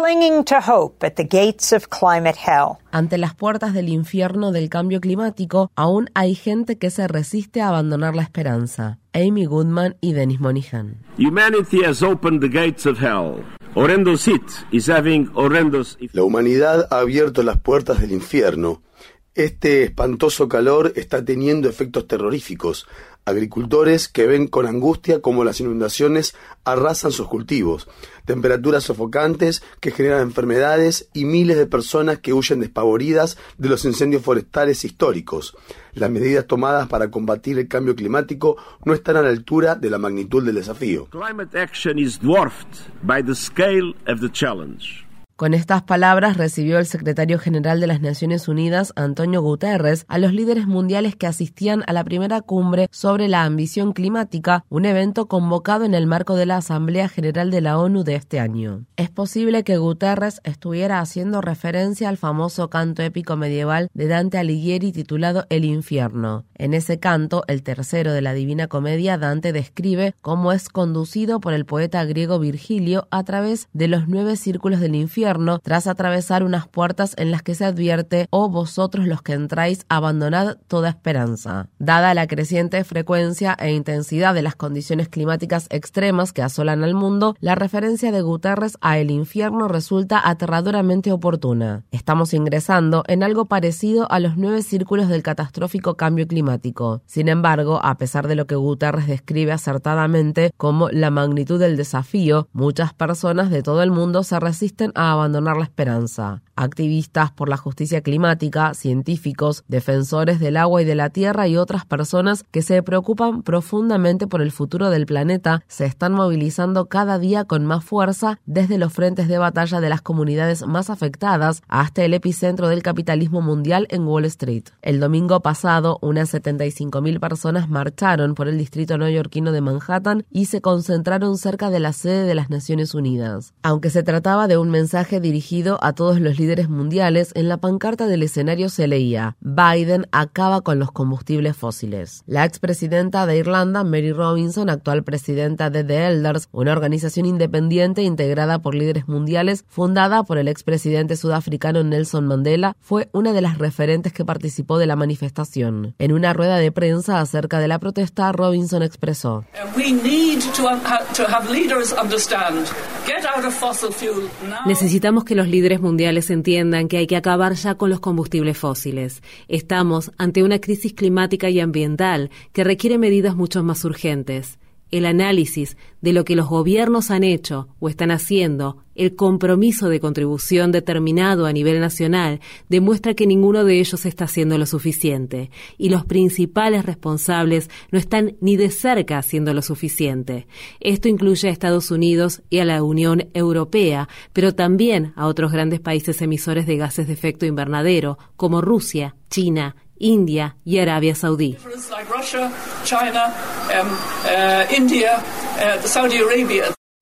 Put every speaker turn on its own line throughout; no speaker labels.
clinging to hope at the gates of climate hell.
Ante las puertas del infierno del cambio climático, aún hay gente que se resiste a abandonar la esperanza. Amy Goodman y Dennis Monihan.
Humanity has opened the gates of hell. Horrendous is having horrendous
La humanidad ha abierto las puertas del infierno. Este espantoso calor está teniendo efectos terroríficos. Agricultores que ven con angustia cómo las inundaciones arrasan sus cultivos, temperaturas sofocantes que generan enfermedades y miles de personas que huyen despavoridas de los incendios forestales históricos. Las medidas tomadas para combatir el cambio climático no están a la altura de la magnitud del desafío.
Con estas palabras recibió el secretario general de las Naciones Unidas, Antonio Guterres, a los líderes mundiales que asistían a la primera cumbre sobre la ambición climática, un evento convocado en el marco de la Asamblea General de la ONU de este año. Es posible que Guterres estuviera haciendo referencia al famoso canto épico medieval de Dante Alighieri titulado El infierno. En ese canto, el tercero de la Divina Comedia, Dante describe cómo es conducido por el poeta griego Virgilio a través de los nueve círculos del infierno tras atravesar unas puertas en las que se advierte, oh vosotros los que entráis, abandonad toda esperanza. Dada la creciente frecuencia e intensidad de las condiciones climáticas extremas que asolan al mundo, la referencia de Guterres a el infierno resulta aterradoramente oportuna. Estamos ingresando en algo parecido a los nueve círculos del catastrófico cambio climático. Sin embargo, a pesar de lo que Guterres describe acertadamente como la magnitud del desafío, muchas personas de todo el mundo se resisten a abandonar la esperanza. Activistas por la justicia climática, científicos, defensores del agua y de la tierra y otras personas que se preocupan profundamente por el futuro del planeta se están movilizando cada día con más fuerza desde los frentes de batalla de las comunidades más afectadas hasta el epicentro del capitalismo mundial en Wall Street. El domingo pasado, unas 75.000 personas marcharon por el distrito neoyorquino de Manhattan y se concentraron cerca de la sede de las Naciones Unidas. Aunque se trataba de un mensaje dirigido a todos los líderes mundiales, en la pancarta del escenario se leía Biden acaba con los combustibles fósiles. La expresidenta de Irlanda, Mary Robinson, actual presidenta de The Elders, una organización independiente integrada por líderes mundiales, fundada por el expresidente sudafricano Nelson Mandela, fue una de las referentes que participó de la manifestación. En una rueda de prensa acerca de la protesta, Robinson expresó
Necesitamos que los líderes mundiales entiendan que hay que acabar ya con los combustibles fósiles. Estamos ante una crisis climática y ambiental que requiere medidas mucho más urgentes el análisis de lo que los gobiernos han hecho o están haciendo, el compromiso de contribución determinado a nivel nacional, demuestra que ninguno de ellos está haciendo lo suficiente y los principales responsables no están ni de cerca haciendo lo suficiente. Esto incluye a Estados Unidos y a la Unión Europea, pero también a otros grandes países emisores de gases de efecto invernadero, como Rusia, China India y Arabia Saudí.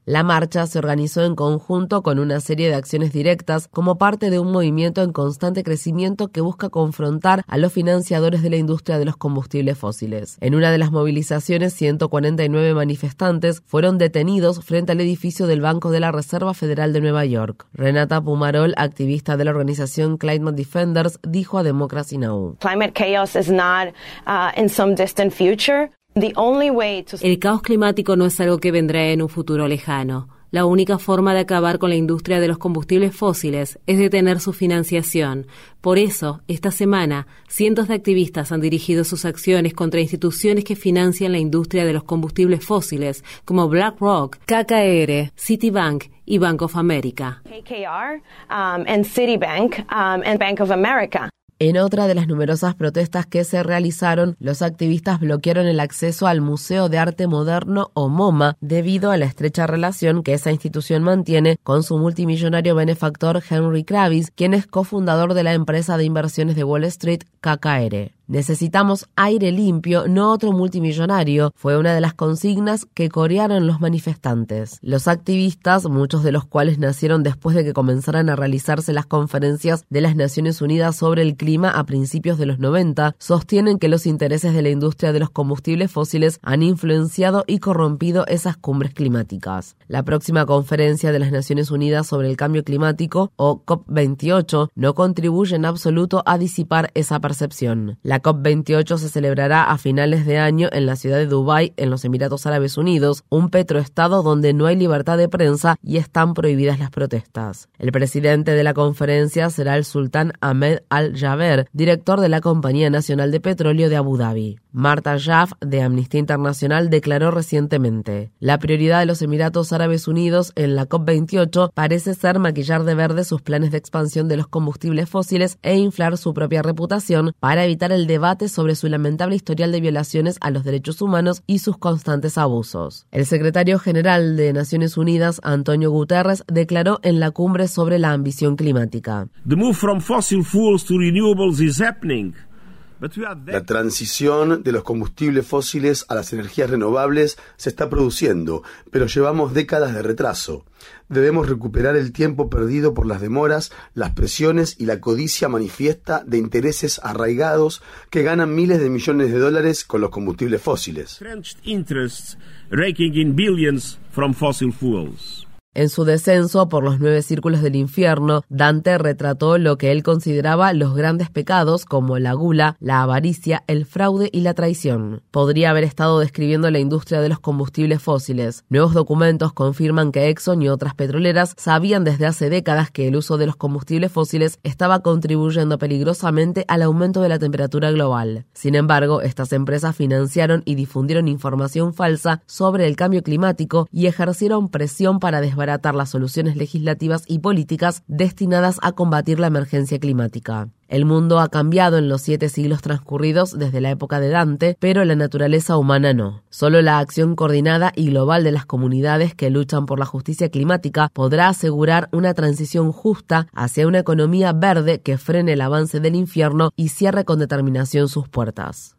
La marcha se organizó en conjunto con una serie de acciones directas como parte de un movimiento en constante crecimiento que busca confrontar a los financiadores de la industria de los combustibles fósiles. En una de las movilizaciones, 149 manifestantes fueron detenidos frente al edificio del Banco de la Reserva Federal de Nueva York. Renata Pumarol, activista de la organización Climate Defenders, dijo a Democracy Now!
Climate chaos is not uh, in some distant future.
El caos climático no es algo que vendrá en un futuro lejano. La única forma de acabar con la industria de los combustibles fósiles es detener su financiación. Por eso, esta semana, cientos de activistas han dirigido sus acciones contra instituciones que financian la industria de los combustibles fósiles, como BlackRock, KKR, Citibank y Bank of America.
KKR um, Citibank um, Bank of America.
En otra de las numerosas protestas que se realizaron, los activistas bloquearon el acceso al Museo de Arte Moderno o MoMA debido a la estrecha relación que esa institución mantiene con su multimillonario benefactor Henry Kravis, quien es cofundador de la empresa de inversiones de Wall Street KKR. Necesitamos aire limpio, no otro multimillonario, fue una de las consignas que corearon los manifestantes. Los activistas, muchos de los cuales nacieron después de que comenzaran a realizarse las conferencias de las Naciones Unidas sobre el clima a principios de los 90, sostienen que los intereses de la industria de los combustibles fósiles han influenciado y corrompido esas cumbres climáticas. La próxima conferencia de las Naciones Unidas sobre el cambio climático, o COP28, no contribuye en absoluto a disipar esa percepción. COP28 se celebrará a finales de año en la ciudad de Dubái, en los Emiratos Árabes Unidos, un petroestado donde no hay libertad de prensa y están prohibidas las protestas. El presidente de la conferencia será el sultán Ahmed Al-Jaber, director de la Compañía Nacional de Petróleo de Abu Dhabi. Marta Jaff, de Amnistía Internacional, declaró recientemente, la prioridad de los Emiratos Árabes Unidos en la COP28 parece ser maquillar de verde sus planes de expansión de los combustibles fósiles e inflar su propia reputación para evitar el debate sobre su lamentable historial de violaciones a los derechos humanos y sus constantes abusos. El secretario general de Naciones Unidas, Antonio Guterres, declaró en la cumbre sobre la ambición climática.
The move from fossil fuels to renewables is happening.
La transición de los combustibles fósiles a las energías renovables se está produciendo, pero llevamos décadas de retraso. Debemos recuperar el tiempo perdido por las demoras, las presiones y la codicia manifiesta de intereses arraigados que ganan miles de millones de dólares con los combustibles fósiles.
En su descenso por los nueve círculos del infierno, Dante retrató lo que él consideraba los grandes pecados como la gula, la avaricia, el fraude y la traición. Podría haber estado describiendo la industria de los combustibles fósiles. Nuevos documentos confirman que Exxon y otras petroleras sabían desde hace décadas que el uso de los combustibles fósiles estaba contribuyendo peligrosamente al aumento de la temperatura global. Sin embargo, estas empresas financiaron y difundieron información falsa sobre el cambio climático y ejercieron presión para desbaratar las soluciones legislativas y políticas destinadas a combatir la emergencia climática. El mundo ha cambiado en los siete siglos transcurridos desde la época de Dante, pero la naturaleza humana no. Solo la acción coordinada y global de las comunidades que luchan por la justicia climática podrá asegurar una transición justa hacia una economía verde que frene el avance del infierno y cierre con determinación sus puertas.